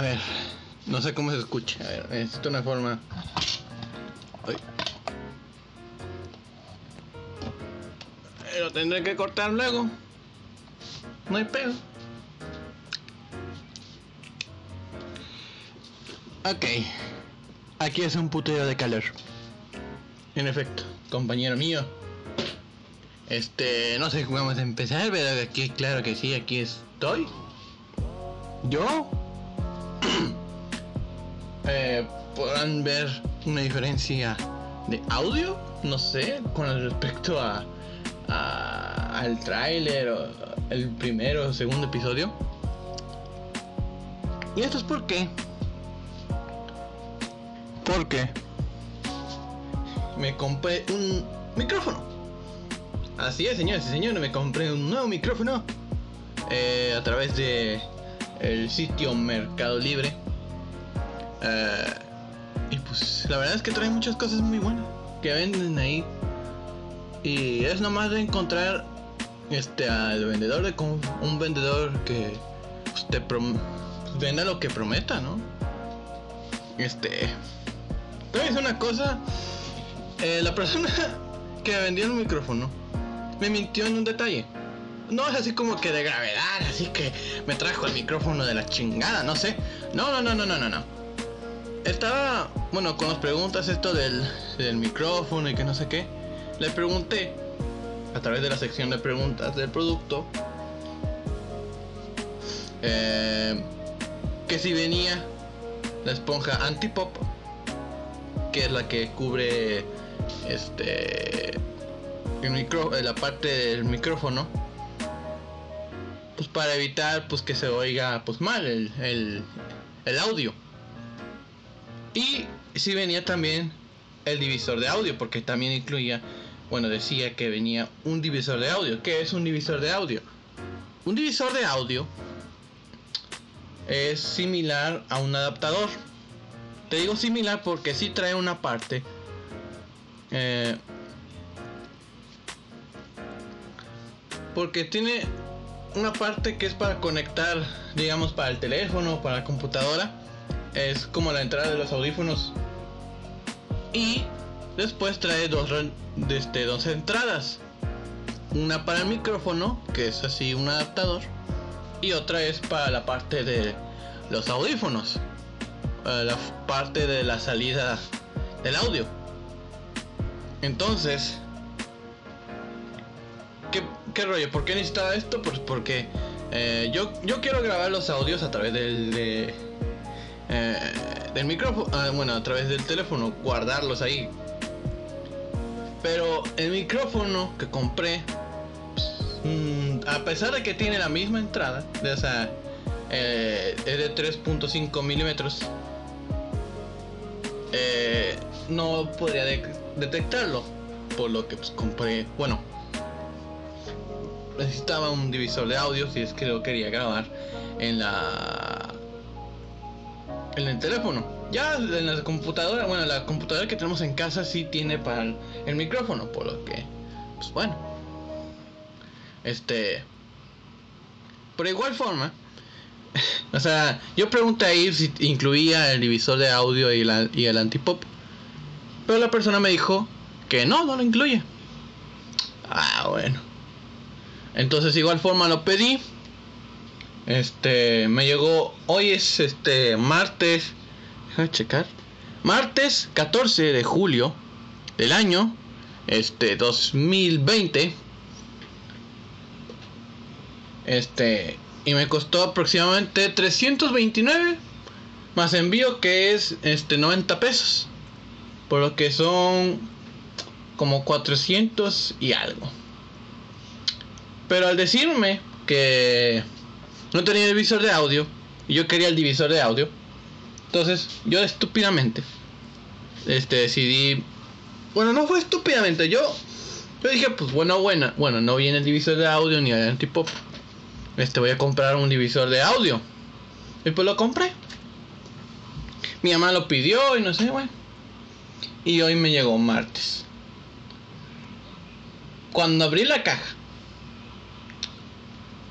A ver, no sé cómo se escucha. A ver, necesito una forma. Lo tendré que cortar luego. No hay pedo. Ok. Aquí es un puteo de calor. En efecto, compañero mío. Este, no sé cómo vamos a empezar, pero aquí, claro que sí, aquí estoy. Yo. Podrán ver una diferencia de audio, no sé, con respecto a, a al tráiler o el primero o segundo episodio. Y esto es porque porque me compré un micrófono. Así es, señores y señores, me compré un nuevo micrófono eh, a través de el sitio Mercado Libre. Eh, y pues la verdad es que trae muchas cosas muy buenas que venden ahí. Y es nomás de encontrar este al vendedor de un vendedor que pues, te venda lo que prometa, ¿no? Este decir una cosa. Eh, la persona que vendió el micrófono me mintió en un detalle. No es así como que de gravedad, así que me trajo el micrófono de la chingada, no sé. No, no, no, no, no, no, no. Estaba, bueno, con las preguntas esto del, del micrófono y que no sé qué, le pregunté a través de la sección de preguntas del producto eh, que si venía la esponja antipop que es la que cubre este el micro, la parte del micrófono pues para evitar pues que se oiga pues mal el, el, el audio y si venía también el divisor de audio porque también incluía bueno decía que venía un divisor de audio ¿qué es un divisor de audio? un divisor de audio es similar a un adaptador te digo similar porque sí trae una parte. Eh, porque tiene una parte que es para conectar, digamos, para el teléfono, para la computadora. Es como la entrada de los audífonos. Y después trae dos, este, dos entradas. Una para el micrófono, que es así un adaptador. Y otra es para la parte de los audífonos la parte de la salida del audio. Entonces, ¿qué, rollo? ¿Por qué necesitaba esto? Pues porque eh, yo, yo quiero grabar los audios a través del, de, eh, del micrófono, ah, bueno, a través del teléfono, guardarlos ahí. Pero el micrófono que compré, mm, a pesar de que tiene la misma entrada, de, esa eh, es de 3.5 milímetros eh, no podría detectarlo. Por lo que pues, compré, bueno, necesitaba un divisor de audio si es que lo quería grabar en la en el teléfono. Ya en la computadora, bueno, la computadora que tenemos en casa sí tiene para el, micrófono, por lo que, pues bueno, este, por igual forma, o sea, yo pregunté ahí si incluía el divisor de audio y, la, y el antipop. Pero la persona me dijo que no, no lo incluye. Ah, bueno. Entonces, igual forma lo pedí. Este, me llegó. Hoy es este martes. Déjame checar. Martes 14 de julio del año. Este, 2020. Este, y me costó aproximadamente 329 más envío que es este 90 pesos. Por lo que son como 400 y algo. Pero al decirme que no tenía el divisor de audio y yo quería el divisor de audio, entonces yo estúpidamente este decidí bueno, no fue estúpidamente, yo yo dije, pues bueno, buena, bueno, no viene el divisor de audio ni el antipop este voy a comprar un divisor de audio. Y pues lo compré. Mi mamá lo pidió y no sé, bueno. Y hoy me llegó martes. Cuando abrí la caja,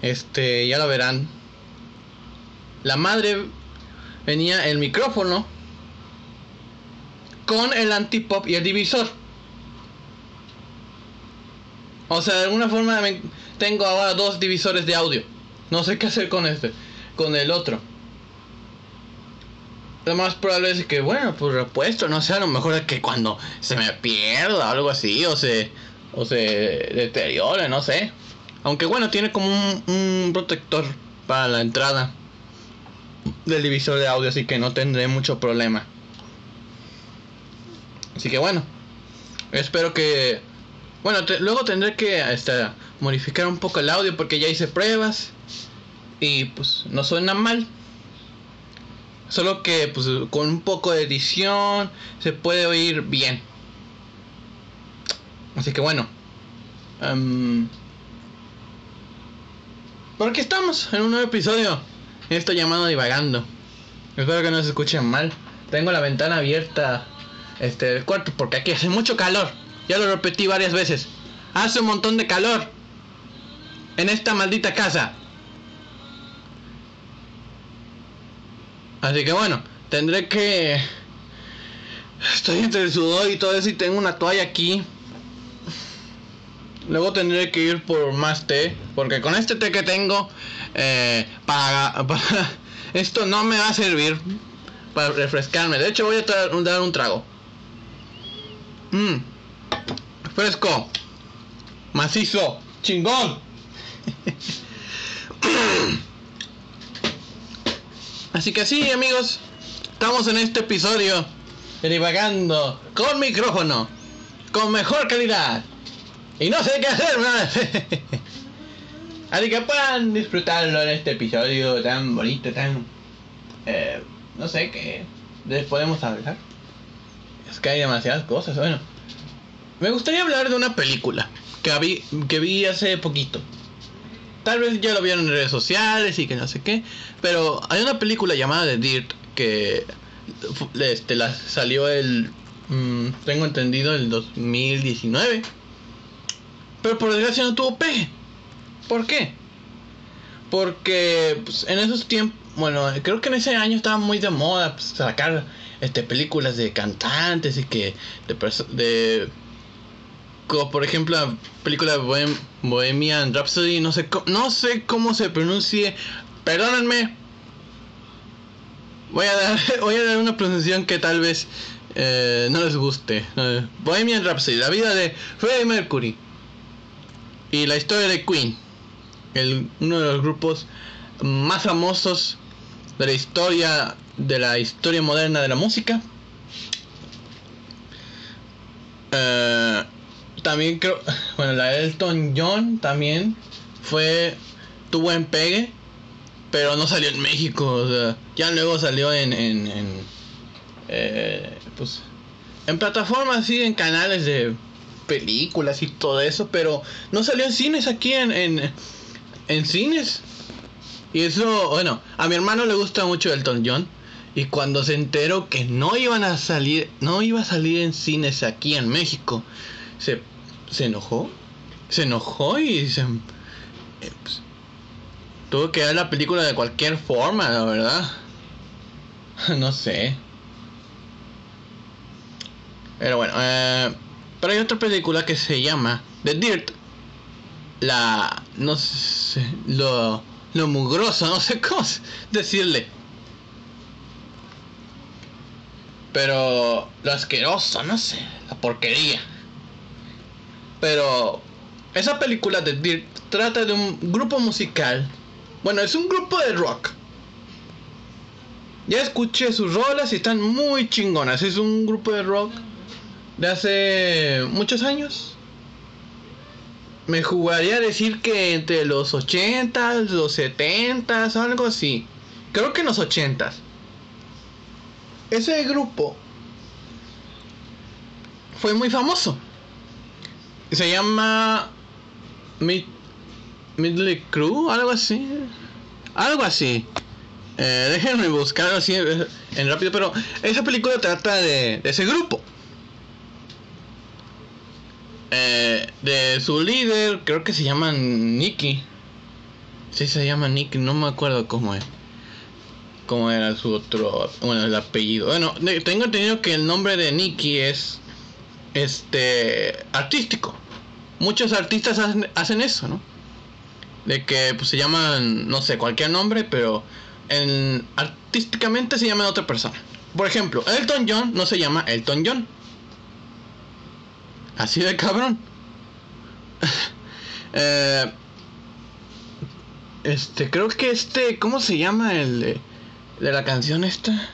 este, ya lo verán. La madre venía el micrófono con el antipop y el divisor. O sea, de alguna forma tengo ahora dos divisores de audio. No sé qué hacer con este, con el otro. Lo más probable es que, bueno, pues repuesto, no sé, a lo mejor es que cuando se me pierda o algo así, o se, o se deteriore, no sé. Aunque bueno, tiene como un, protector para la entrada del divisor de audio, así que no tendré mucho problema. Así que bueno, espero que... Bueno, luego tendré que este, modificar un poco el audio porque ya hice pruebas y pues no suena mal. Solo que pues con un poco de edición se puede oír bien. Así que bueno. Um, por aquí estamos en un nuevo episodio. Esto llamado Divagando. Espero que no se escuchen mal. Tengo la ventana abierta este del cuarto porque aquí hace mucho calor. Ya lo repetí varias veces. Hace un montón de calor. En esta maldita casa. Así que bueno, tendré que... Estoy entre el sudor y todo eso y tengo una toalla aquí. Luego tendré que ir por más té. Porque con este té que tengo, eh, esto no me va a servir para refrescarme. De hecho, voy a dar un trago. Mmm, fresco, macizo, chingón. Así que sí, amigos, estamos en este episodio divagando con micrófono, con mejor calidad. Y no sé qué hacer, Así que puedan disfrutarlo en este episodio tan bonito, tan... Eh, no sé qué les podemos hablar. Es que hay demasiadas cosas, bueno. Me gustaría hablar de una película que vi, que vi hace poquito. Tal vez ya lo vieron en redes sociales y que no sé qué. Pero hay una película llamada The Dirt que este, la, salió el... Mm, tengo entendido el 2019. Pero por desgracia no tuvo pegue. ¿Por qué? Porque pues, en esos tiempos, bueno, creo que en ese año estaba muy de moda pues, sacar este películas de cantantes y que de, de como por ejemplo la película de Bohemian Rhapsody, no sé no sé cómo se pronuncie, perdónenme. Voy a dar voy a dar una pronunciación que tal vez eh, no les guste. Bohemian Rhapsody, la vida de Freddie Mercury y la historia de Queen uno de los grupos más famosos de la historia de la historia moderna de la música. Eh, también creo, bueno, la Elton John también fue tuvo en pegue, pero no salió en México. ya luego salió en, en, en eh, pues, en plataformas, sí, en canales de películas y todo eso, pero no salió en cines aquí en, en en cines. Y eso, bueno, a mi hermano le gusta mucho Elton John. Y cuando se enteró que no iban a salir, no iba a salir en cines aquí en México, se, se enojó. Se enojó y se, eh, pues, tuvo que ver la película de cualquier forma, la verdad. no sé. Pero bueno, eh, pero hay otra película que se llama The Dirt. La no sé lo lo mugroso no sé cómo decirle. Pero lo asqueroso no sé la porquería. Pero esa película de Dirt trata de un grupo musical. Bueno es un grupo de rock. Ya escuché sus rolas y están muy chingonas. Es un grupo de rock de hace muchos años me jugaría a decir que entre los 80s, los 70s, algo así. Creo que en los 80s. Ese grupo fue muy famoso. Se llama Mid Midley Crew, algo así. Algo así. Eh, déjenme buscarlo así en rápido, pero esa película trata de ese grupo. Eh, de su líder, creo que se llama Nicky. Sí, se llama Nicky, no me acuerdo cómo es. ¿Cómo era su otro, bueno, el apellido? Bueno, tengo entendido que el nombre de Nicky es este artístico. Muchos artistas hacen, eso, ¿no? De que pues, se llaman, no sé, cualquier nombre, pero en, artísticamente se llaman otra persona. Por ejemplo, Elton John no se llama Elton John. Así de cabrón. eh, este, creo que este, ¿cómo se llama el de, la canción esta?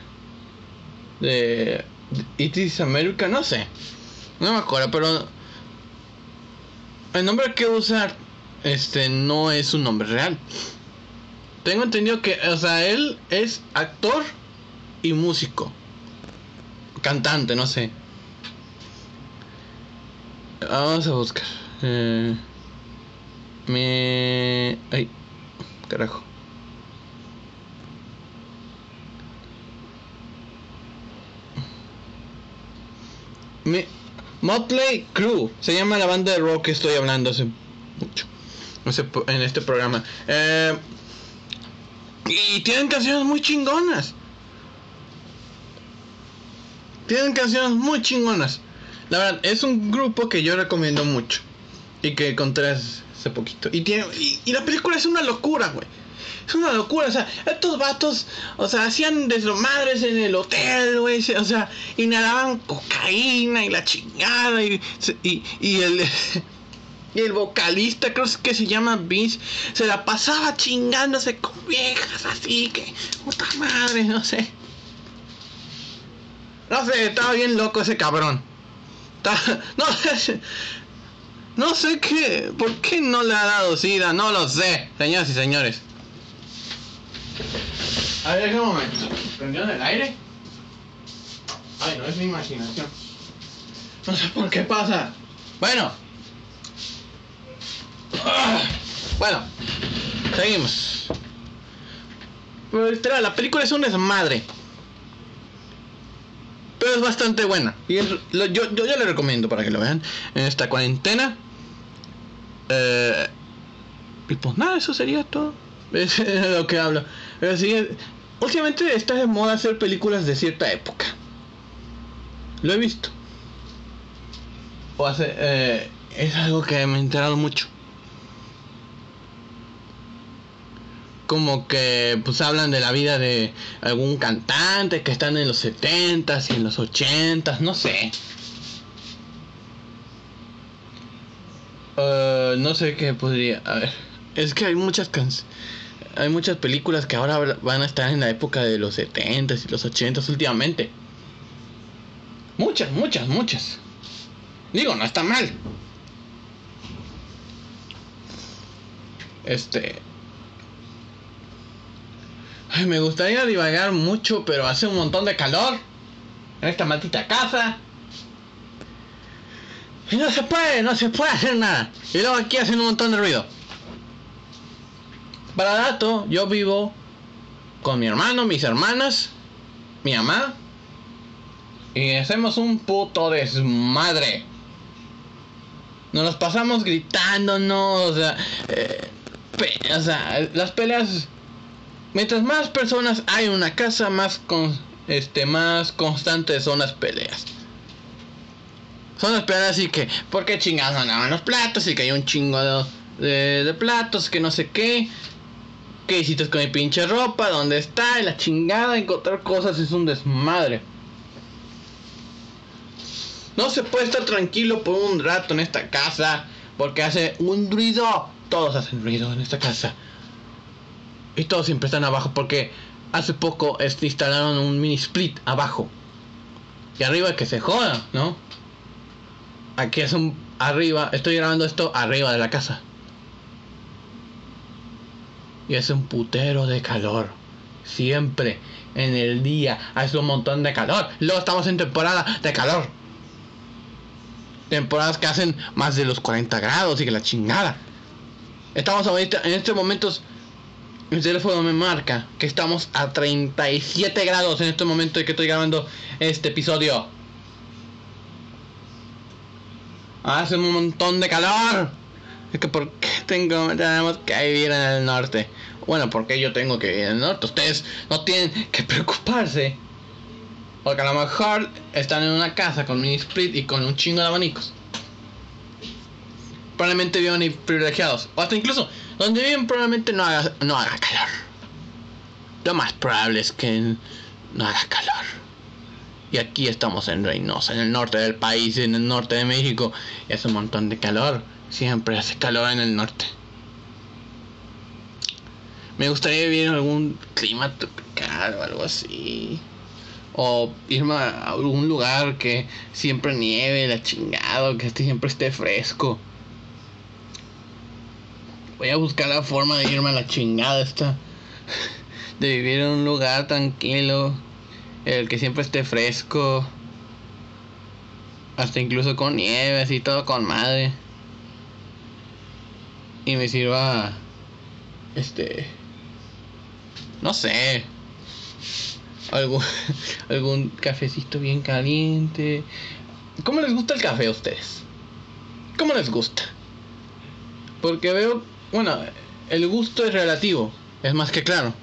De It is America, no sé. No me acuerdo, pero el nombre que usar este no es un nombre real. Tengo entendido que, o sea, él es actor y músico. Cantante, no sé. Vamos a buscar. Eh, me... Ay, carajo. Me... Motley Crue se llama la banda de rock que estoy hablando hace mucho en este programa. Eh, y tienen canciones muy chingonas. Tienen canciones muy chingonas. La verdad, es un grupo que yo recomiendo mucho. Y que encontré hace poquito. Y, tiene, y, la película es una locura, güey. Es una locura, o sea, estos vatos, o sea, hacían desmadres en el hotel, güey, o sea, inhalaban cocaína y la chingada, y, y, y el, y el vocalista, creo que se llama Vince, se la pasaba chingándose con viejas así, que, puta madre, no sé. No sé, estaba bien loco ese cabrón. no sé. No sé qué. ¿Por qué no le ha dado sida? No lo sé, señoras y señores. A ver, un momento. ¿Prendió en el aire? Ay, no es mi imaginación. No sé por qué pasa. Bueno. Bueno. Seguimos. Pero, la película es un desmadre es bastante buena. Y yo, yo, ya le recomiendo para que lo vean en esta cuarentena. Eh, y pues nada, eso sería todo. Es lo que hablo. Pero sí, últimamente está de moda hacer películas de cierta época. Lo he visto. O hace, eh, es algo que me he enterado mucho. Como que pues hablan de la vida de algún cantante que están en los 70s y en los 80s, no sé. Uh, no sé qué podría. A ver, es que hay muchas canciones. Hay muchas películas que ahora van a estar en la época de los 70s y los 80s últimamente. Muchas, muchas, muchas. Digo, no está mal. Este, Me gustaría divagar mucho, pero hace un montón de calor en esta maldita casa. Y no se puede, no se puede hacer nada. Y luego aquí hacen un montón de ruido. Para dato, yo vivo con mi hermano, mis hermanas, mi mamá. Y hacemos un puto desmadre. Nos los pasamos gritándonos. O sea, eh, o sea las peleas Mientras más personas hay en una casa, más, con, este, más constantes son las peleas. Son las peleas y que, ¿por qué chingados no lavan los platos? Y que hay un chingo de, de, platos, que no sé qué. ¿Qué hiciste con mi pinche ropa? ¿Dónde está? La chingada, encontrar cosas es un desmadre. No se puede estar tranquilo por un rato en esta casa porque hace un ruido. Todos hacen ruido en esta casa. Y todos siempre están abajo porque hace poco este, instalaron un mini split abajo. Y arriba que se joda, ¿no? Aquí es un arriba, estoy grabando esto arriba de la casa. Y es un putero de calor. Siempre en el día hace un montón de calor. Luego estamos en temporada de calor. Temporadas que hacen más de los 40 grados y que la chingada. Estamos ahorita en estos momentos mi teléfono me marca que estamos a 37 grados en este momento de que estoy grabando este episodio. Hace un montón de calor. Es que por qué tengo, tenemos que vivir en el norte. Bueno, porque yo tengo que vivir en el norte. Ustedes no tienen que preocuparse. Porque a lo mejor están en una casa con mini split y con un chingo de abanicos. Probablemente viven privilegiados. O hasta incluso donde viven probablemente no haga, no haga calor. Lo más probable es que no haga calor. Y aquí estamos en Reynosa, en el norte del país, en el norte de México. Y hace un montón de calor. Siempre hace calor en el norte. Me gustaría vivir en algún clima tropical o algo así. O irme a algún lugar que siempre nieve, la chingado, que siempre esté fresco. Voy a buscar la forma de irme a la chingada esta. De vivir en un lugar tranquilo. El que siempre esté fresco. Hasta incluso con nieve, así todo con madre. Y me sirva. Este. No sé. Algún, algún cafecito bien caliente. ¿Cómo les gusta el café a ustedes? ¿Cómo les gusta? Porque veo bueno, el gusto es relativo, es más que claro.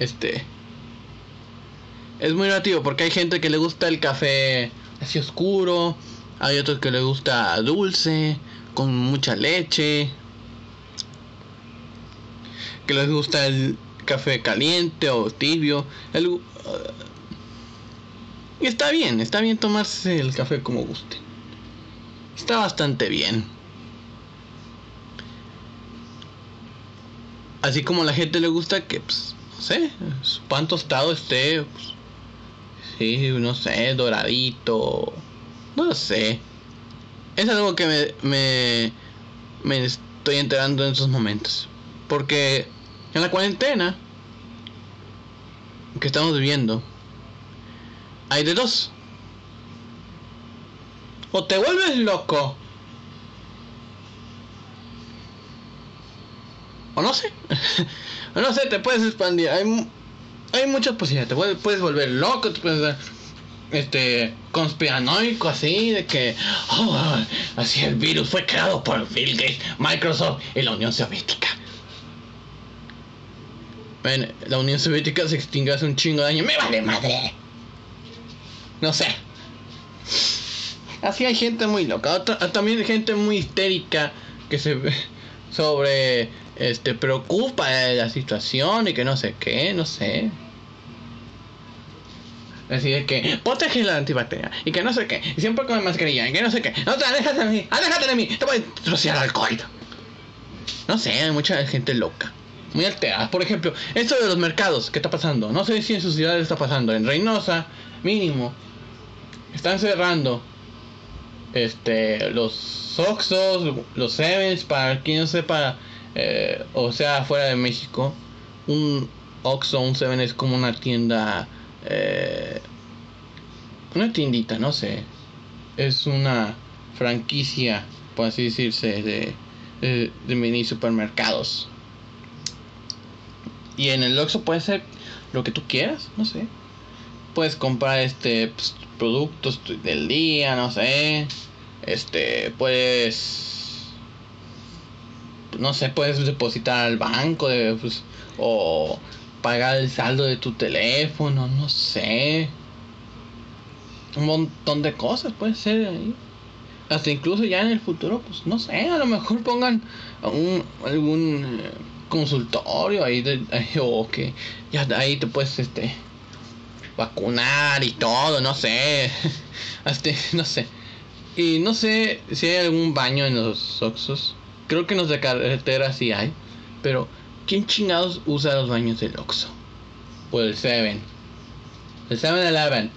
Este. Es muy relativo porque hay gente que le gusta el café así oscuro, hay otros que le gusta dulce, con mucha leche, que les gusta el café caliente o tibio. El, y está bien, está bien tomarse el café como guste. Está bastante bien. Así como la gente le gusta que, pues, no sé, pan tostado esté, pues, sí, no sé, doradito, no sé. Es algo que me, me, me estoy enterando en esos momentos. Porque en la cuarentena que estamos viviendo, hay de dos. O te vuelves loco O no sé. o no sé, te puedes expandir. Hay, hay muchas posibilidades. Te puedes, puedes volver loco, te puedes ser este conspiranoico así de que oh, así el virus fue creado por Bill Gates, Microsoft y la Unión Soviética. Bueno, la Unión Soviética se extinguió hace un chingo de años. ¡Me vale madre! No sé. Así hay gente muy loca. también gente muy histérica que se sobre este preocupa de la situación y que no sé qué, no sé. Así de que protege la antibacteria y que no sé qué, y siempre con mascarilla y que no sé qué. No te alejas de mí, aléjate de mí, te voy a rociar alcohol. No sé, hay mucha gente loca, muy alterada. Por ejemplo, esto de los mercados, ¿qué está pasando? No sé si en su ciudad está pasando. En Reynosa, mínimo, están cerrando este los Oxos, los Sevens, para quien no sepa eh, o sea, fuera de México, un Oxxo, un Seven es como una tienda, eh, una tiendita, no sé, es una franquicia, por así decirse, de, de, mini supermercados. Y en el Oxxo puede ser lo que tú quieras, no sé. Puedes comprar este pues, productos del día, no sé. Este, puedes no sé, puedes depositar al banco de, pues, o pagar el saldo de tu teléfono, no sé. Un montón de cosas puede ser ahí. Hasta incluso ya en el futuro, pues no sé, a lo mejor pongan un, algún eh, consultorio ahí, de, o que ya ahí te puedes este vacunar y todo, no sé. Hasta, no sé. Y no sé si hay algún baño en los Oxos. Creo que en los de carretera sí hay. Pero, ¿quién chingados usa los baños del Oxxo? O el 7. El 7-Eleven.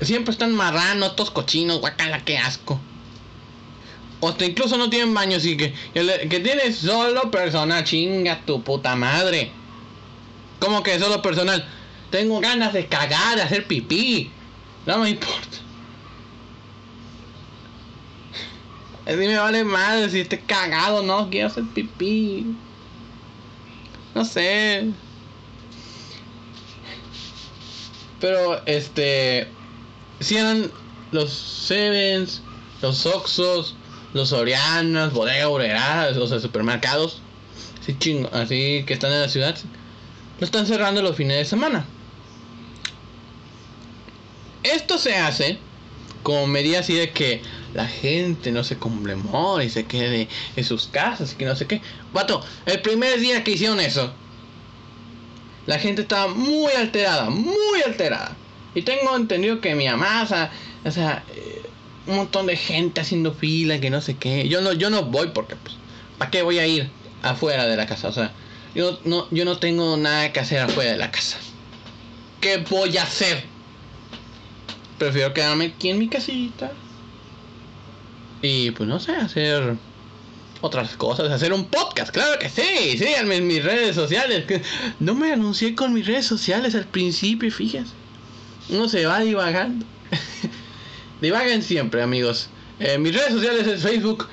Siempre están marranos, todos cochinos, guacala, qué asco. O hasta incluso no tienen baños y que, que tienes solo personal, chinga tu puta madre. ¿Cómo que solo personal? Tengo ganas de cagar, de hacer pipí. No me importa. A mí me vale madre si esté cagado, no, quiero hacer pipí. No sé. Pero, este. Si eran los Sevens, los Oxos, los Sorianas, Bodega Obrera, o sea, supermercados, así chingo, así que están en la ciudad, lo están cerrando los fines de semana. Esto se hace como medida así de que la gente no se conmemore y se quede en sus casas y que no sé qué. Vato, el primer día que hicieron eso, la gente estaba muy alterada, muy alterada. Y tengo entendido que mi mamá, o sea, eh, un montón de gente haciendo fila, que no sé qué. Yo no, yo no voy porque, pues, ¿para qué voy a ir afuera de la casa? O sea, yo no, yo no tengo nada que hacer afuera de la casa. ¿Qué voy a hacer? Prefiero quedarme aquí en mi casita. Y pues no sé, hacer otras cosas, hacer un podcast, claro que sí, síganme en mis redes sociales. No me anuncié con mis redes sociales al principio, fíjense. Uno se va divagando. Divaguen siempre, amigos. Eh, mis redes sociales es Facebook.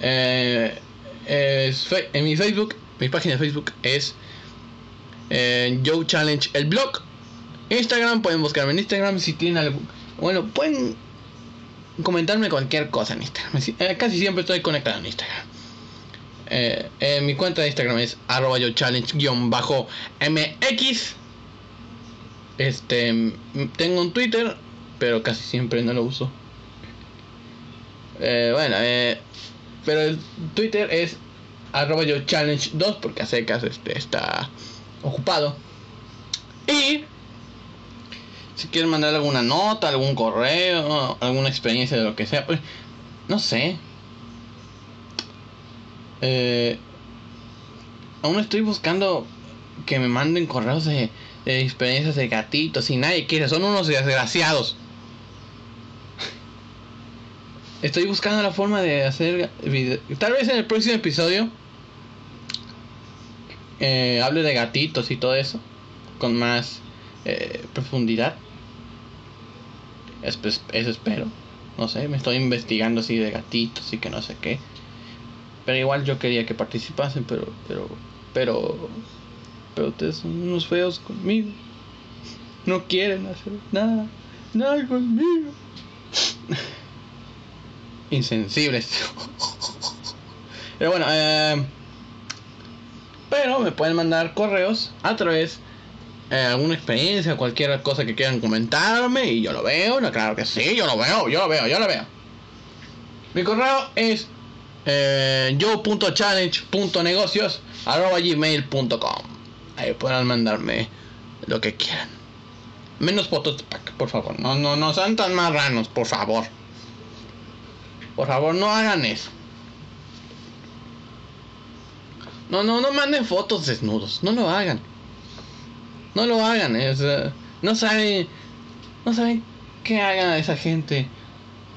Eh, en mi Facebook, mi página de Facebook es eh, Joe Challenge el blog. Instagram, pueden buscarme en Instagram si tienen algo. Bueno, pueden comentarme cualquier cosa en Instagram. Eh, casi siempre estoy conectado en Instagram. Eh, mi cuenta de Instagram es arroba yo challenge-mx. Este, tengo un Twitter, pero casi siempre no lo uso. Eh, bueno, pero el Twitter es arroba yo challenge 2 porque a secas este, está ocupado. Y si quieren mandar alguna nota, algún correo, alguna experiencia de lo que sea, pues no sé. Eh, aún estoy buscando que me manden correos de, experiencias de gatitos y nadie quiere, son unos desgraciados. Estoy buscando la forma de hacer Tal vez en el próximo episodio eh, hable de gatitos y todo eso con más eh, profundidad. Eso, espero. No sé, me estoy investigando así de gatitos y que no sé qué. Pero igual yo quería que participasen, pero, pero, pero, pero ustedes son unos feos conmigo. No quieren hacer nada, nada conmigo. Insensibles. Pero bueno, eh, pero me pueden mandar correos a través eh, alguna experiencia, cualquier cosa que quieran comentarme y yo lo veo, claro que sí, yo lo veo, yo lo veo, yo lo veo. Mi correo es eh, Ahí podrán mandarme lo que quieran. Menos fotos de pack, por favor. No, no, no sean tan marranos, por favor. Por favor, no hagan eso. No, no, no manden fotos desnudos. No lo hagan. No lo hagan, eh, no saben, no saben qué haga esa gente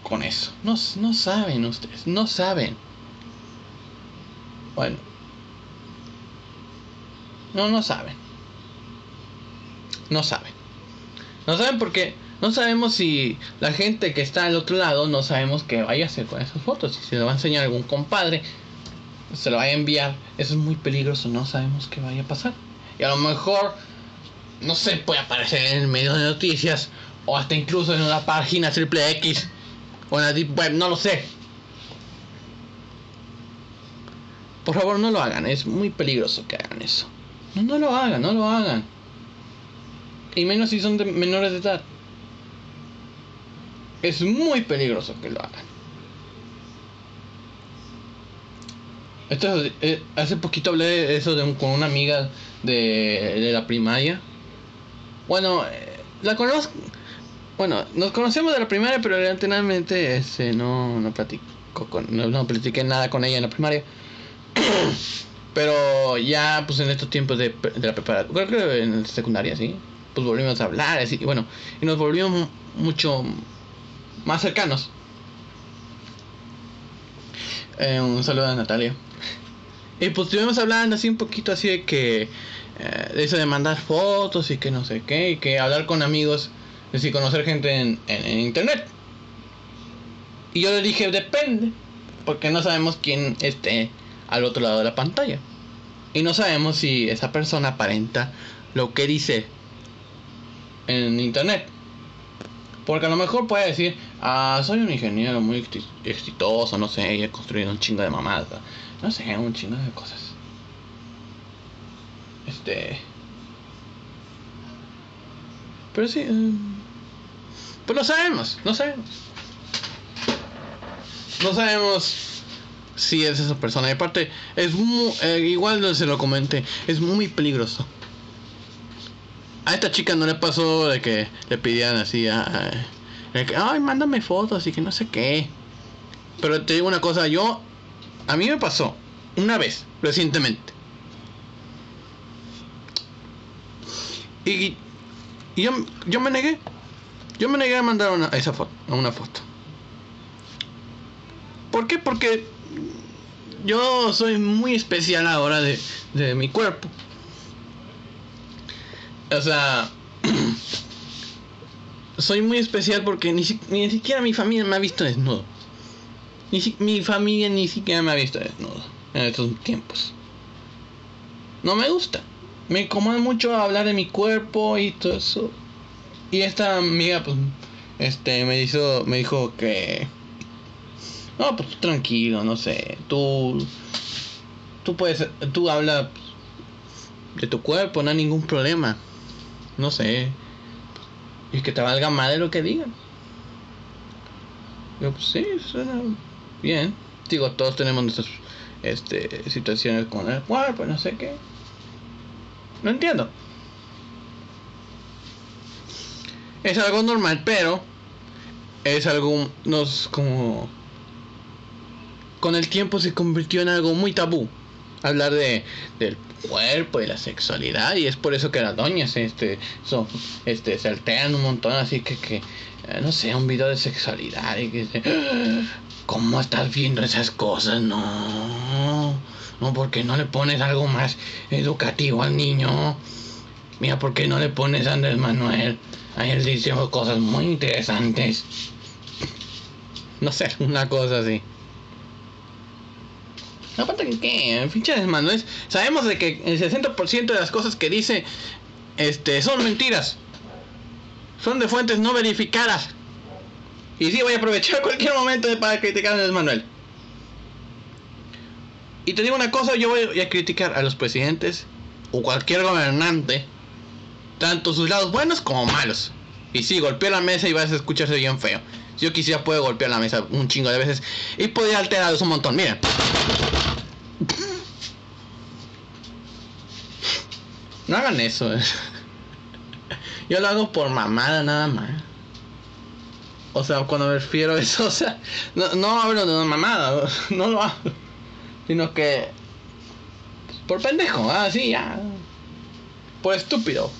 con eso. No, no saben ustedes, no saben. Bueno. No, no saben. No saben. No saben porque no sabemos si la gente que está al otro lado no sabemos qué vaya a hacer con esas fotos. Si se lo va a enseñar algún compadre, se lo vaya a enviar. Eso es muy peligroso, no sabemos qué vaya a pasar. Y a lo mejor no sé, puede aparecer en medio de noticias o hasta incluso en una página triple X o en la Deep Web, no lo sé. Por favor, no lo hagan, es muy peligroso que hagan eso. No, no lo hagan, no lo hagan. Y menos si son de menores de edad. Es muy peligroso que lo hagan. Esto, eh, hace poquito hablé de eso con una amiga de, de la primaria bueno, eh, la conozco. Bueno, nos conocemos de la primaria, pero realmente este, no, no platico con, no, no platiqué nada con ella en la primaria. pero ya, pues en estos tiempos de, de la preparatoria, creo que en la secundaria, sí, pues volvimos a hablar, así, y bueno, y nos volvimos mucho más cercanos. Eh, un saludo a Natalia. Y pues estuvimos hablando así un poquito así de que eh, eso de mandar fotos y que no sé qué, y que hablar con amigos, es decir, conocer gente en, internet. Y yo le dije, depende, porque no sabemos quién esté al otro lado de la pantalla. Y no sabemos si esa persona aparenta lo que dice en internet. Porque a lo mejor puede decir, Ah, soy un ingeniero muy exitoso, no sé, y he construido un chingo de mamadas. No sé, un chingo de cosas. Este. Pero sí. Eh, pues lo sabemos, no sabemos. No sabemos si es esa persona. Y aparte, es muy, eh, igual se lo comenté, es muy peligroso. A esta chica no le pasó de que le pidieran así a, ay, mándame fotos y que no sé qué. Pero te digo una cosa, yo a mí me pasó una vez recientemente. Y, yo, yo me negué. Yo me negué a mandar una, esa foto, a una foto. ¿Por qué? Porque yo soy muy especial ahora de, de mi cuerpo. O sea, soy muy especial porque ni, ni, siquiera mi familia me ha visto desnudo. Ni mi familia ni siquiera me ha visto desnudo en estos tiempos. No me gusta. Me incomoda mucho hablar de mi cuerpo y todo eso. Y esta amiga, pues, este, me hizo, me dijo que, no, pues tranquilo, no sé, tú, tú puedes, tú hablas de tu cuerpo, no hay ningún problema, no sé, y que te valga madre lo que digan. Yo, pues sí, suena bien. Digo, todos tenemos nuestras este, situaciones con el cuerpo, no sé qué. No entiendo. Es algo normal, pero es algo, nos como... Con el tiempo se convirtió en algo muy tabú. Hablar de, del cuerpo y la sexualidad y es por eso que las doñas este son este se alteran un montón así que que eh, no sé un video de sexualidad y que ah, cómo estás viendo esas cosas no no porque no le pones algo más educativo al niño mira por qué no le pones a Andrés Manuel ahí él dice cosas muy interesantes no sé una cosa así Aparte que, ¿qué? Fichas manuales. Sabemos de que el 60% de las cosas que dice este, son mentiras. Son de fuentes no verificadas. Y sí, voy a aprovechar cualquier momento para criticar a Manuel. Y te digo una cosa, yo voy a criticar a los presidentes o cualquier gobernante, tanto sus lados buenos como malos. Y sí, golpea la mesa y vas a escucharse bien feo. Si yo quisiera puedo golpear la mesa un chingo de veces y podría alterarlos un montón. Miren. No hagan eso. Yo lo hago por mamada nada más. O sea, cuando me refiero a eso, o sea, no, no hablo de una mamada, no lo hago. Sino que... Por pendejo, ah, sí, ya. Por estúpido.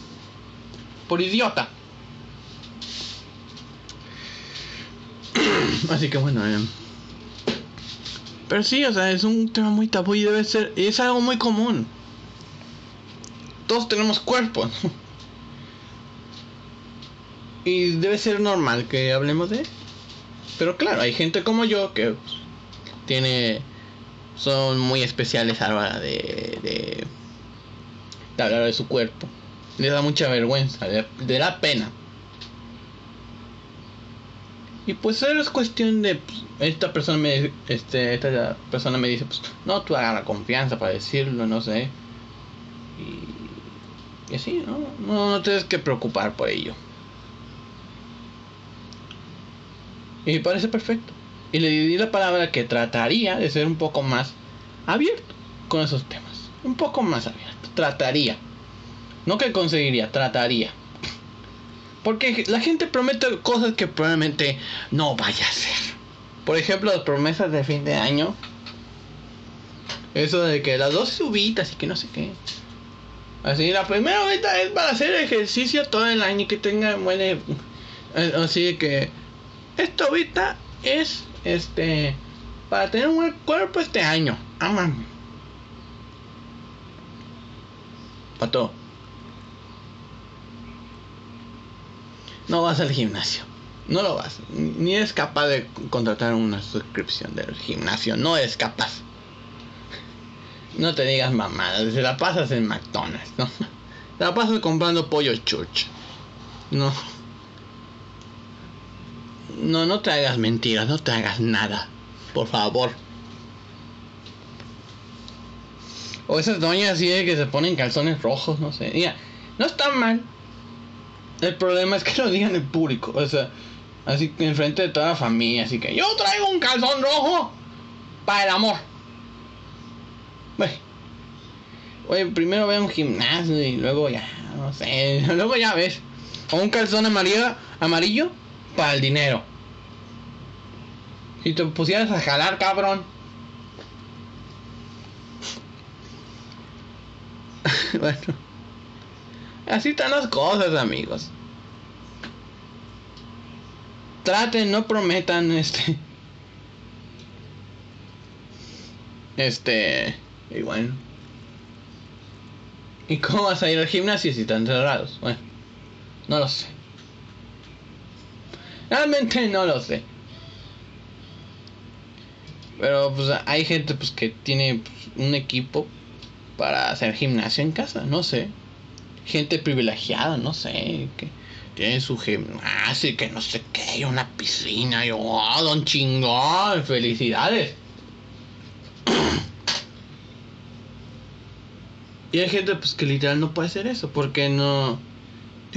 Por idiota. Así que bueno, eh. Pero sí, o sea, es un tema muy tabú y debe ser... Y es algo muy común todos tenemos cuerpo. y debe ser normal que hablemos de Pero claro, hay gente como yo que tiene son muy especiales a la hora de, de, hablar de su cuerpo. Le da mucha vergüenza, le, da pena. Y pues es cuestión de pues, esta persona me este esta persona me dice, pues no tú hagas la confianza para decirlo, no sé. Y y así, ¿no? ¿no? No tienes que preocupar por ello. Y parece perfecto. Y le di la palabra que trataría de ser un poco más abierto con esos temas. Un poco más abierto. Trataría. No que conseguiría, trataría. Porque la gente promete cosas que probablemente no vaya a hacer. Por ejemplo, las promesas de fin de año. Eso de que las dos subitas y que no sé qué. Así, la primera ahorita es para hacer ejercicio todo el año que tenga buena. Eh, así que. Esto ahorita es este. Para tener un buen cuerpo este año. Aman. Ah, Pato. No vas al gimnasio. No lo vas. Ni eres capaz de contratar una suscripción del gimnasio. No eres capaz. No te digas mamadas, se la pasas en McDonald's, ¿no? La pasas comprando pollo church. No. No, no te hagas mentiras, no te hagas nada. Por favor. O esas doñas así de que se ponen calzones rojos, no sé. Mira, no está mal. El problema es que lo digan en público. O sea, así que enfrente de toda la familia. Así que yo traigo un calzón rojo para el amor. Bueno. Oye, primero ve un gimnasio y luego ya, no sé, luego ya ves. O un calzón amarillo, amarillo para el dinero. Si te pusieras a jalar, cabrón. bueno. Así están las cosas, amigos. Traten, no prometan este. Este. Y bueno. ¿Y cómo vas a ir al gimnasio si están cerrados? Bueno, no lo sé. Realmente no lo sé. Pero pues hay gente pues que tiene pues, un equipo para hacer gimnasio en casa, no sé. Gente privilegiada, no sé, que tiene su gimnasio que no sé qué, una piscina, y oh, don chingón, felicidades. Y hay gente pues que literal no puede hacer eso, porque no...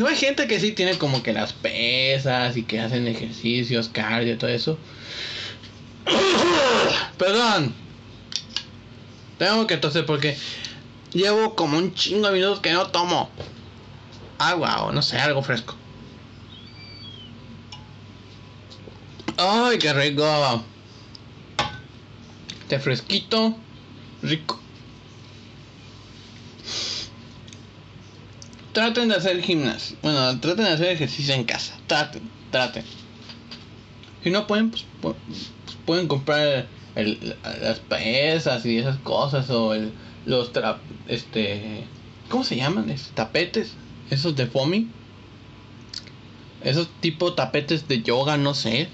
Hay gente que sí tiene como que las pesas y que hacen ejercicios, cardio, todo eso. Perdón. Tengo que toser porque llevo como un chingo de minutos que no tomo agua o no sé, algo fresco. Ay, qué rico. Este fresquito, rico. Traten de hacer gimnasio. Bueno, traten de hacer ejercicio en casa. Traten, traten. Si no pueden, pues, pues pueden comprar las pesas y esas cosas o el, los tra este ¿cómo se llaman? tapetes, esos de foaming. Esos tipo tapetes de yoga, no sé.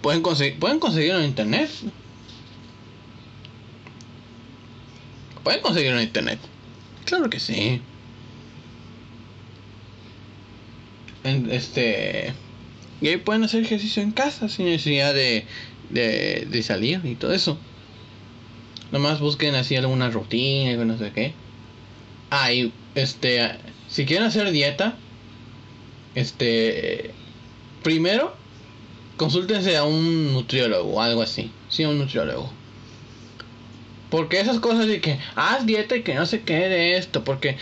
Pueden conseguir pueden conseguirlo en internet. Pueden conseguirlo en internet. Claro que sí. Este y pueden hacer ejercicio en casa sin necesidad de, de, salir y todo eso. Nomás busquen así alguna rutina no sé qué. Ah, este, si quieren hacer dieta, este, primero, consúltense a un nutriólogo o algo así. Sí, a un nutriólogo. Porque esas cosas de que haz dieta y que no se quede de esto, porque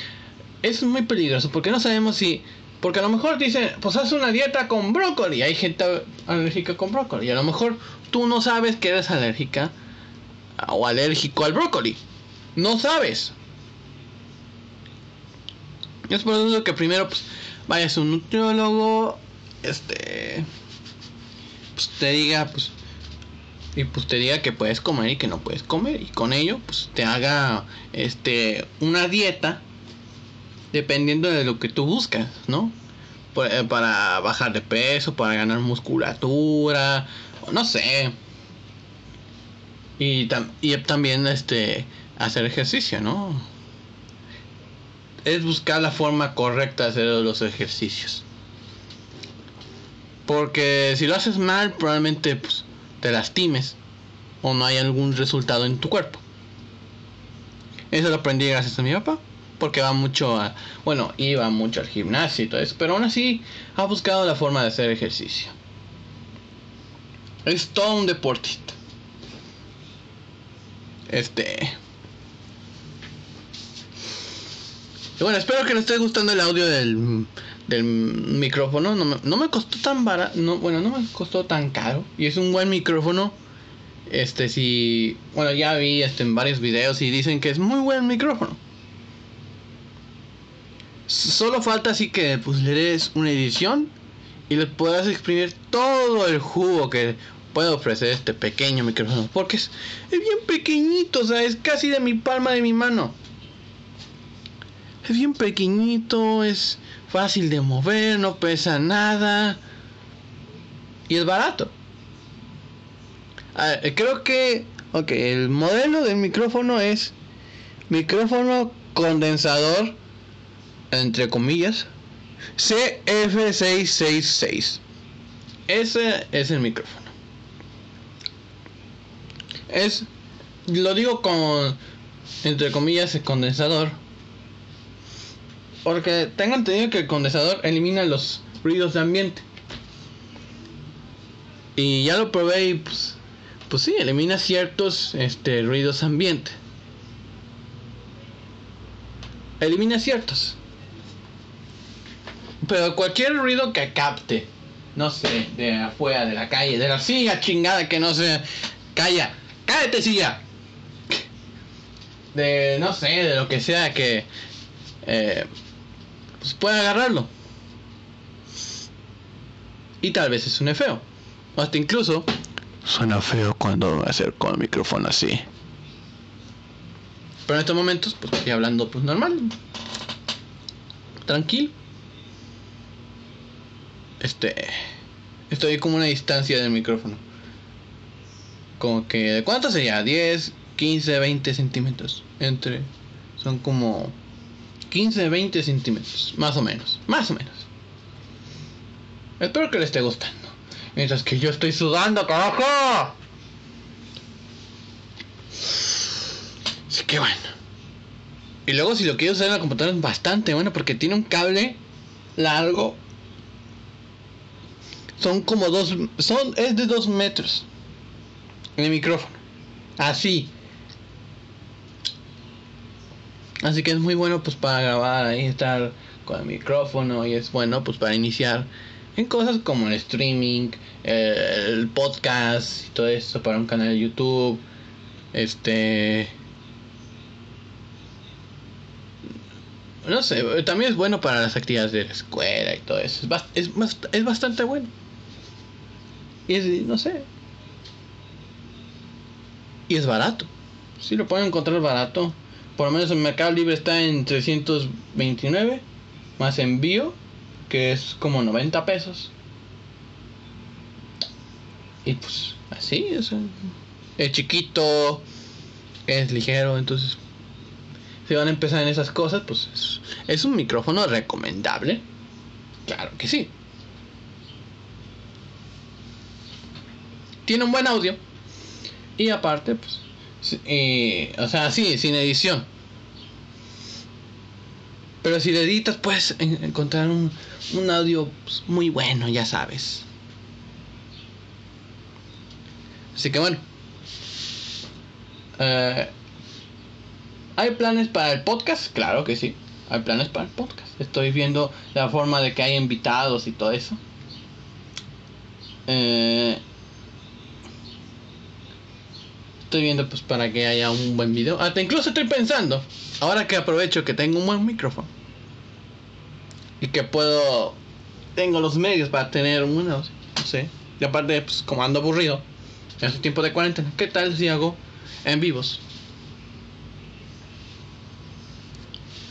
es muy peligroso, porque no sabemos si porque a lo mejor dicen, pues haz una dieta con brócoli. Hay gente alérgica con brócoli. Y a lo mejor tú no sabes que eres alérgica o alérgico al brócoli. No sabes. Es por eso que primero pues, vayas a un nutriólogo, este, pues te diga, pues, y pues te diga que puedes comer y que no puedes comer. Y con ello, pues te haga, este, una dieta dependiendo de lo que tú buscas, ¿no? Eh, para bajar de peso, para ganar musculatura, no sé. Y, y también este hacer ejercicio, ¿no? Es buscar la forma correcta de hacer los ejercicios. Porque si lo haces mal, probablemente pues, te lastimes o no hay algún resultado en tu cuerpo. Eso lo aprendí gracias a mi papá porque va mucho a, bueno, iba mucho al gimnasio y todo eso, pero aún así ha buscado la forma de hacer ejercicio. Es todo un deportista. Este. Y bueno, espero que les esté gustando el audio del, del micrófono. No me, no me costó tan barato. No, bueno, no me costó tan caro. Y es un buen micrófono. Este, si. Bueno, ya vi este, en varios videos y dicen que es muy buen micrófono. Solo falta así que pues le des una edición y le puedas exprimir todo el jugo que puede ofrecer este pequeño micrófono. Porque es, es bien pequeñito, o sea, es casi de mi palma de mi mano. Es bien pequeñito, es fácil de mover, no pesa nada. Y es barato. creo que, ok, el modelo del micrófono es micrófono condensador entre comillas, CF666. ese es el micrófono. Es, lo digo con, entre comillas, el condensador. Porque tengo entendido que el condensador elimina los ruidos de ambiente. Y ya lo probé y pues, pues sí, elimina ciertos este, ruidos ambiente. Elimina ciertos. Pero cualquier ruido que capte, no sé, de afuera, de la calle, de la silla chingada que no se... Calla, cállate silla. De, no sé, de lo que sea que... Eh, pues pueda agarrarlo. Y tal vez suene feo. O hasta incluso suena feo cuando me acerco al micrófono así. Pero en estos momentos, pues estoy hablando pues normal. Tranquilo. Este. Estoy como una distancia del micrófono. Como que. ¿De cuánto sería? 10, 15, 20 centímetros. Entre. Son como. 15, 20 centímetros. Más o menos. Más o menos. Espero que les esté gustando. Mientras que yo estoy sudando, carajo. Así que bueno. Y luego si lo quiero usar en la computadora es bastante bueno porque tiene un cable largo. Son como dos... Son, es de dos metros. El micrófono. Así. Así que es muy bueno pues para grabar ahí estar con el micrófono y es bueno pues para iniciar en cosas como el streaming, el podcast y todo eso para un canal de YouTube. Este no sé, también es bueno para las actividades de la escuela y todo eso. Es, es, bastante bueno. Y es, no sé. Y es barato. Si lo pueden encontrar barato. Por lo menos en Mercado Libre está en 329. Más envío. Que es como 90 pesos. Y pues así. es chiquito. Es ligero. Entonces si van a empezar en esas cosas, pues es, un micrófono recomendable. Claro que sí. Tiene un buen audio. Y aparte, pues, eh, o sea, sí, sin edición. Pero si le editas, puedes encontrar un, un audio pues, muy bueno, ya sabes. Así que bueno. Eh, ¿Hay planes para el podcast? Claro que sí. Hay planes para el podcast. Estoy viendo la forma de que hay invitados y todo eso. Eh, estoy viendo pues para que haya un buen video. Hasta incluso estoy pensando, ahora que aprovecho que tengo un buen micrófono. Y que puedo... Tengo los medios para tener unos... No sé. Y aparte, pues como ando aburrido. En este tiempo de cuarentena. ¿Qué tal si hago en vivos?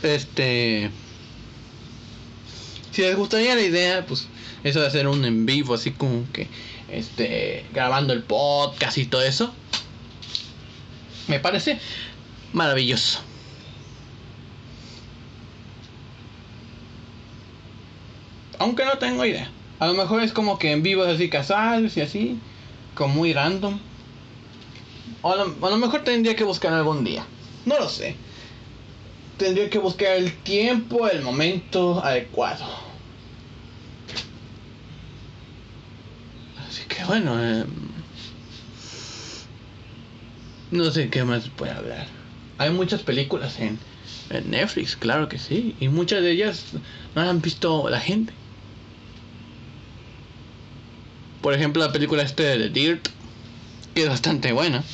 Este. Si les gustaría la idea, pues eso de hacer un en vivo, así como que este grabando el podcast y todo eso, me parece maravilloso. Aunque no tengo idea. A lo mejor es como que en vivo es así casados y así, como muy random. O a lo mejor tendría que buscar algún día. No lo sé tendría que buscar el tiempo, el momento adecuado. Así que bueno, em, no sé qué más puede hablar. Hay muchas películas en, Netflix, claro que sí, y muchas de ellas no las han visto la gente. Por ejemplo, la película este de Dirt, que es bastante buena.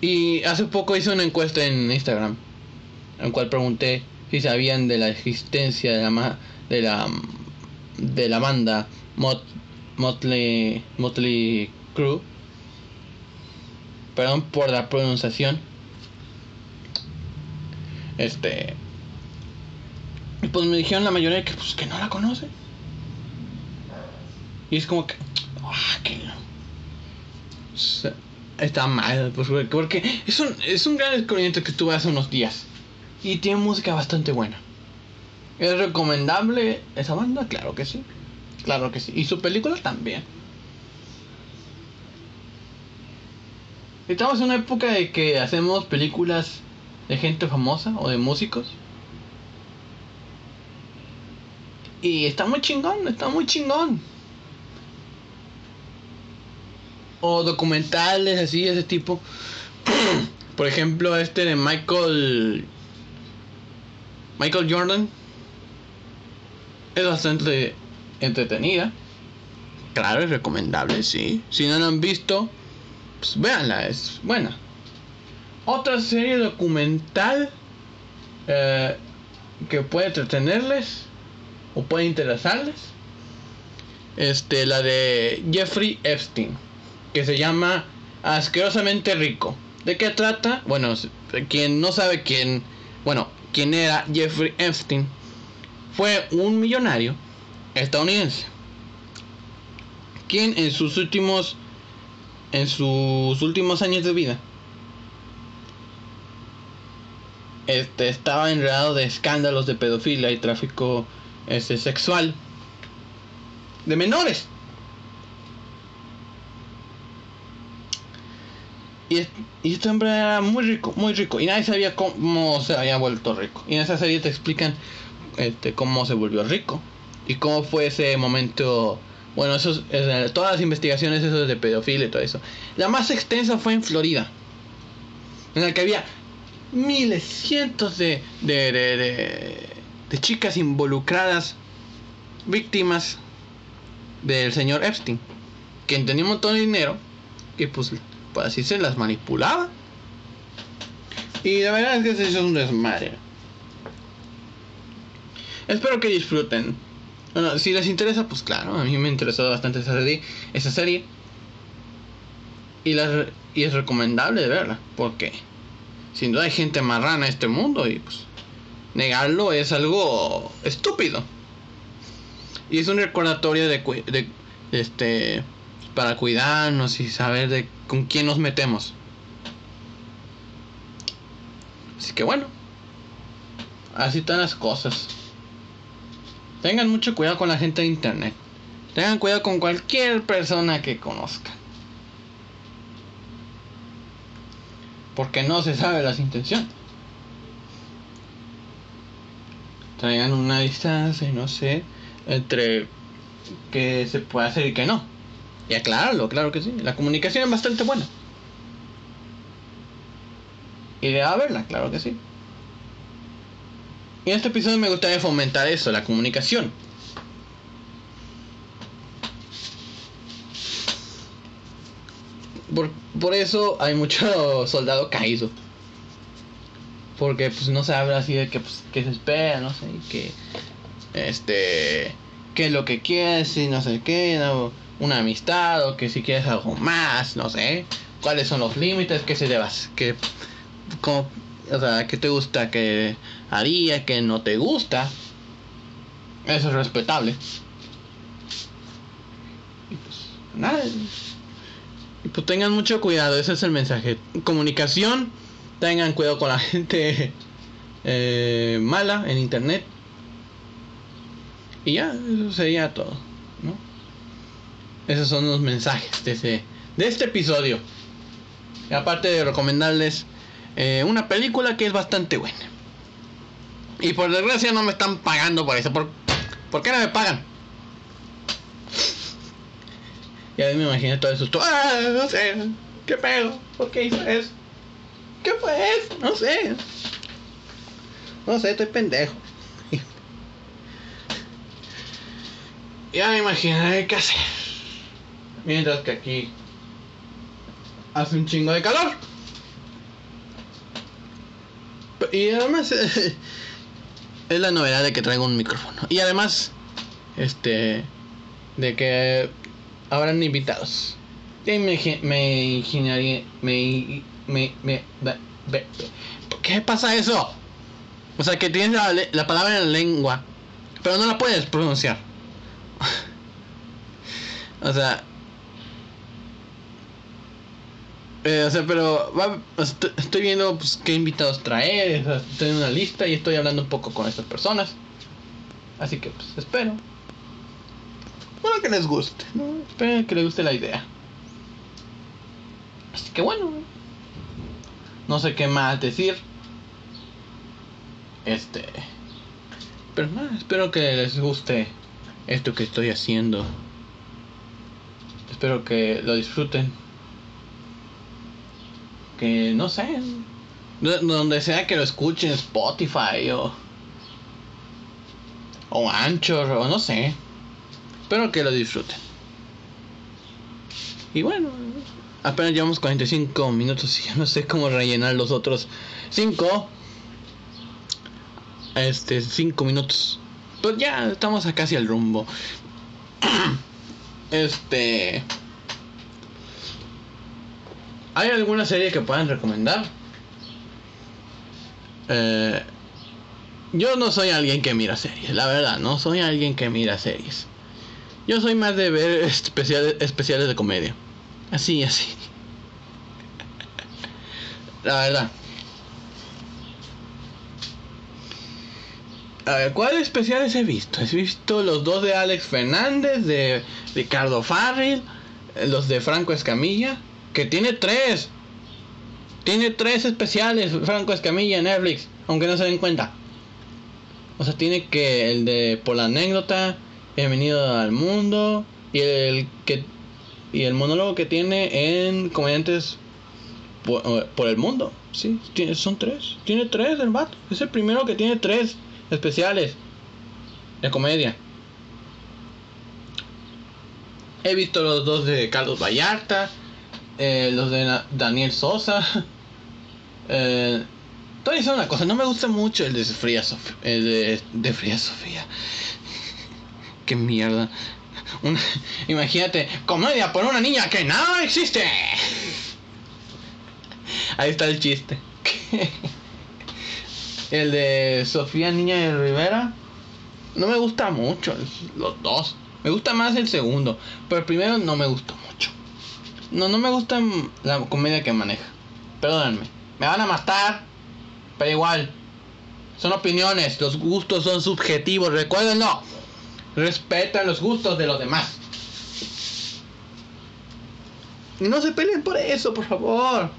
Y hace poco hice una encuesta en Instagram, en cual pregunté si sabían de la existencia de la de la de la banda Mot, Motley Motley Crue. Perdón por la pronunciación. Este pues me dijeron la mayoría que pues que no la conoce. Y es como que ah, no está mal, pues, porque es un, es un gran descubrimiento que tuve hace unos días. Y tiene música bastante buena. ¿Es recomendable esa banda? Claro que sí. Claro que sí. Y su película también. Estamos en una época de que hacemos películas de gente famosa o de músicos. Y está muy chingón, está muy chingón. O documentales así, ese tipo. Por ejemplo, este de Michael. Michael Jordan. Es bastante entretenida. Claro, es recomendable, sí. Si no lo han visto, pues véanla, es buena. Otra serie documental eh, que puede entretenerles o puede interesarles. Este, la de Jeffrey Epstein, que se llama Asquerosamente Rico. ¿De qué trata? Bueno, quien no sabe quién, bueno, quién era Jeffrey Epstein, fue un millonario estadounidense, quien en sus últimos, en sus últimos años de vida, este, estaba enredado de escándalos de pedofilia y tráfico este, sexual de menores. Y, este hombre era muy rico, muy rico. Y nadie sabía cómo se había vuelto rico. Y en esa serie te explican este, cómo se volvió rico. Y cómo fue ese momento. Bueno, eso es, todas las investigaciones eso de pedofilia y todo eso. La más extensa fue en Florida. En la que había miles, cientos de, de, de, chicas involucradas, víctimas del señor Epstein. Que tenía un montón de dinero. Y pues pues así se las manipulaba. Y la verdad es que se hizo un desmadre. Espero que disfruten. Bueno, si les interesa, pues claro, a mí me interesó bastante esa serie. Esa serie. Y, la, y es recomendable verla. Porque sin duda hay gente marrana en este mundo y pues negarlo es algo estúpido. Y es un recordatorio de, de, de este para cuidarnos y saber de con quién nos metemos. Así que bueno, así están las cosas. Tengan mucho cuidado con la gente de internet. Tengan cuidado con cualquier persona que conozcan. Porque no se sabe las intenciones. Traigan una distancia, no sé, entre que se puede hacer y que no. Y aclararlo, claro que sí. La comunicación es bastante buena. Y de verla, claro que sí. En este episodio me gustaría fomentar eso, la comunicación. Por, por eso hay mucho soldado caído. Porque pues no se habla así de que, pues, que se espera, no sé, que este que es lo que quieres y no sé qué, una amistad o que si quieres algo más, no sé, cuáles son los límites que se debas, que o sea, que te gusta, que haría, que no te gusta. Eso es respetable. Y pues nada. Y pues tengan mucho cuidado, ese es el mensaje. Comunicación, tengan cuidado con la gente eh, mala en internet. Y ya, eso sería todo. Esos son los mensajes de, de este episodio. Aparte de recomendarles eh, una película que es bastante buena. Y por desgracia no me están pagando por eso. ¿Por, ¿por qué no me pagan? Y ahí me imaginé todo eso. ¡Ah! No sé. ¿Qué pedo? ¿Por qué hizo eso? ¿Qué fue eso? No sé. No sé, estoy pendejo. ya me imaginé qué hacer. Mientras que aquí hace un chingo de calor. Y además es la novedad de que traigo un micrófono. Y además, este, de que habrán invitados. Y me, me me, me, me, ¿qué pasa eso? O sea, que tienes la, la palabra en la lengua, pero no la puedes pronunciar. o sea, Eh, o sea, pero estoy viendo pues, qué invitados traer, estoy en una lista y estoy hablando un poco con estas personas. Así que pues espero. Bueno, que les guste, ¿no? Espero que les guste la idea. Así que bueno. No sé qué más decir. Este. Pero nada, espero que les guste esto que estoy haciendo. Espero que lo disfruten. Que no sé. Donde sea que lo escuchen, Spotify o. O Anchor o no sé. Espero que lo disfruten. Y bueno, apenas llevamos 45 minutos y ya no sé cómo rellenar los otros 5. Este, 5 minutos. Pues ya estamos a casi al rumbo. Este. ¿Hay alguna serie que puedan recomendar? Eh, yo no soy alguien que mira series, la verdad, no soy alguien que mira series. Yo soy más de ver especiales, especiales de comedia. Así, así. La verdad. A ver, ¿cuáles especiales he visto? He visto los dos de Alex Fernández, de Ricardo Farril, los de Franco Escamilla, que tiene tres. Tiene tres especiales Franco Escamilla en Netflix, aunque no se den cuenta. O sea, tiene que el de por la anécdota, bienvenido al mundo y el que y el monólogo que tiene en comediantes por, el mundo. Sí, tiene, son tres. Tiene tres el vato. Es el primero que tiene tres especiales de comedia. He visto los dos de Carlos Vallarta, eh, los de Daniel Sosa. Eh, te una cosa, no me gusta mucho el de Fría Sofía. El de, Fría Sofía. Qué mierda. imagínate, comedia por una niña que no existe. Ahí está el chiste. el de Sofía Niña de Rivera. No me gusta mucho, los dos. Me gusta más el segundo, pero el primero no me gustó mucho. No, no me gusta la comedia que maneja. Perdónenme. Me van a matar, pero igual. Son opiniones, los gustos son subjetivos, recuérdenlo. Respetan los gustos de los demás. Y no se peleen por eso, por favor.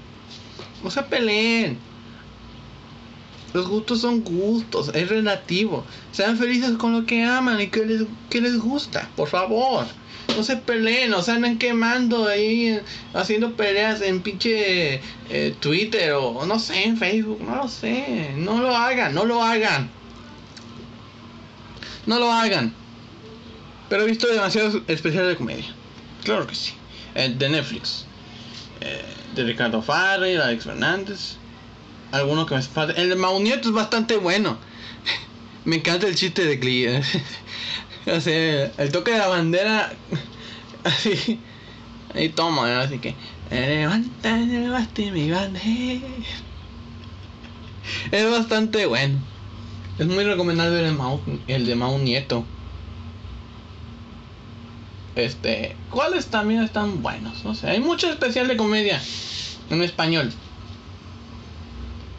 No se peleen. Los gustos son gustos, es relativo. Sean felices con lo que aman y que les, que les gusta, por favor. No se peleen, no se anden quemando ahí, haciendo peleas en pinche eh, Twitter o no sé, en Facebook, no lo sé. No lo hagan, no lo hagan. No lo hagan. Pero he visto demasiados especiales de comedia. Claro que sí. Eh, de Netflix. Eh, de Ricardo Farrell, Alex Fernández. Alguno que me falta. El Maunieto es bastante bueno. me encanta el chiste de Glee. o sea, el toque de la bandera. Así. Ahí toma, así que. Levanta, levantaste mi bandera. Es bastante bueno. Es muy recomendable el, Mau, el de Mau Nieto. Este. ¿Cuáles también están buenos? No sé. Hay mucho especial de comedia en español.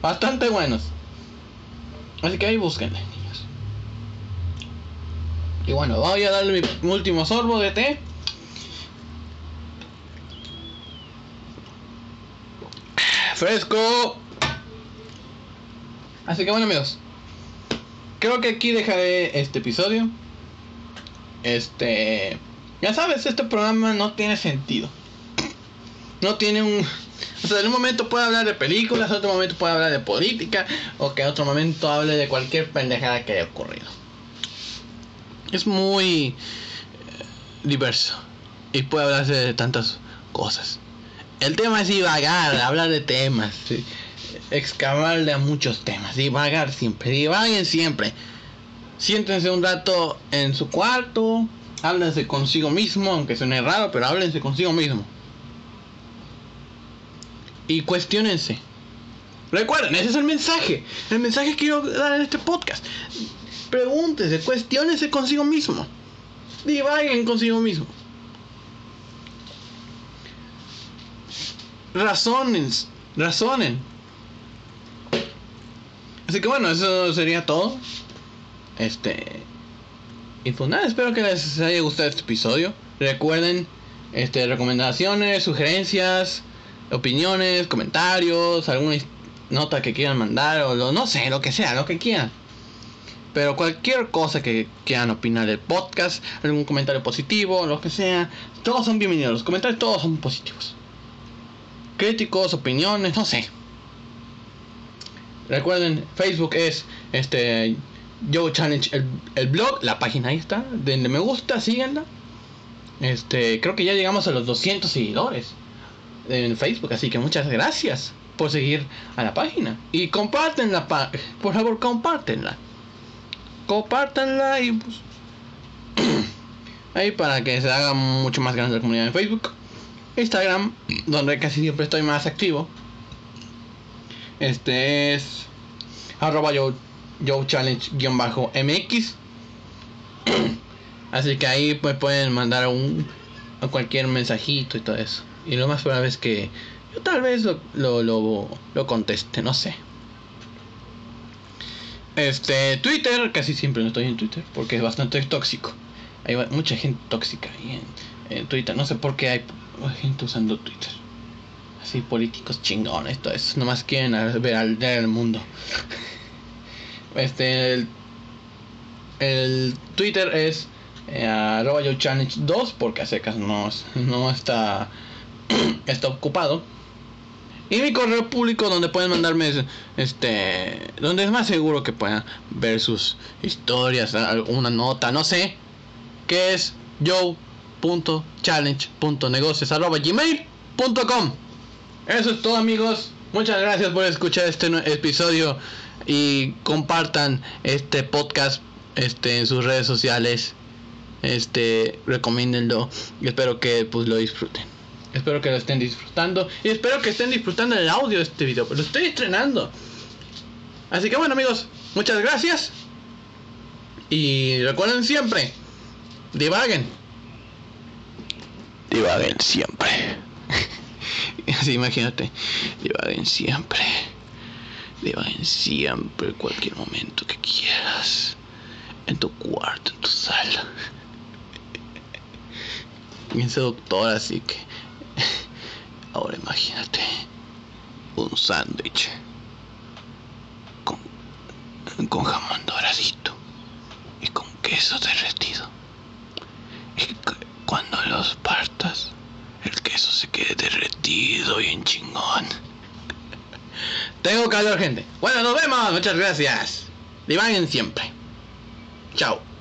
Bastante buenos. Así que ahí búsquenle. Y bueno, voy a darle mi último sorbo de té. Fresco. Así que bueno amigos. Creo que aquí dejaré este episodio. Este... Ya sabes, este programa no tiene sentido. No tiene un o sea, en un momento puede hablar de películas, en otro momento puede hablar de política, o que en otro momento hable de cualquier pendejada que haya ocurrido. Es muy eh, diverso y puede hablarse de tantas cosas. El tema es divagar, hablar de temas, excavarle a muchos temas, divagar siempre, divaguen siempre. Siéntense un rato en su cuarto, háblense consigo mismo, aunque suene raro, pero háblense consigo mismo y cuestionense. Recuerden, ese es el mensaje. El mensaje que quiero dar en este podcast. Pregúntense, cuestionense consigo mismo. Divaguen consigo mismo. Razonen, razonen. Así que bueno, eso sería todo. Este. Y pues nada, espero que les haya gustado este episodio. Recuerden, este, recomendaciones, sugerencias, opiniones, comentarios, alguna nota que quieran mandar o lo, no sé, lo que sea, lo que quieran. Pero cualquier cosa que quieran opinar del podcast, algún comentario positivo, lo que sea, todos son bienvenidos. Los comentarios todos son positivos. Críticos, opiniones, no sé. Recuerden, Facebook es este Yo Challenge el, blog, la página ahí está, denle me gusta, síganla. Este, creo que ya llegamos a los 200 seguidores en Facebook, así que muchas gracias por seguir a la página y compártenla, por favor, compártenla. Compártanla y pues ahí para que se haga mucho más grande la comunidad en Facebook. Instagram, donde casi siempre estoy más activo. Este es arroba yo, yo challenge-mx. Así que ahí pues pueden mandar un a cualquier mensajito y todo eso. Y lo más probable es que yo tal vez lo, lo, lo, lo conteste, no sé. Este, Twitter, casi siempre no estoy en Twitter porque es bastante tóxico. Hay mucha gente tóxica ahí en, Twitter. No sé por qué hay gente usando Twitter así políticos chingones, todo eso. Nomás quieren ver al, del mundo. Este, el, Twitter es eh, arroba yo challenge 2 porque a secas no, no está, está ocupado. Y mi correo público donde pueden mandarme, este, donde es más seguro que puedan ver sus historias, alguna nota, no sé, que es yo.challenge.negocios arroba gmail.com. Eso es todo amigos. Muchas gracias por escuchar este episodio y compartan este podcast este en sus redes sociales. Este, recomiéndenlo y espero que pues lo disfruten. Espero que lo estén disfrutando y espero que estén disfrutando el audio de este video, lo estoy estrenando. Así que bueno amigos, muchas gracias. Y recuerden siempre, divaguen. Divaguen siempre. Así imagínate, divaguen siempre. Divaguen siempre, cualquier momento que quieras. En tu cuarto, en tu sala. Piensa doctor, así que... Ahora imagínate un sándwich con, con jamón doradito y con queso derretido. Y cuando los partas el queso se quede derretido y en chingón. Tengo calor, gente. Bueno, nos vemos. Muchas gracias. Divaguen siempre. Chao.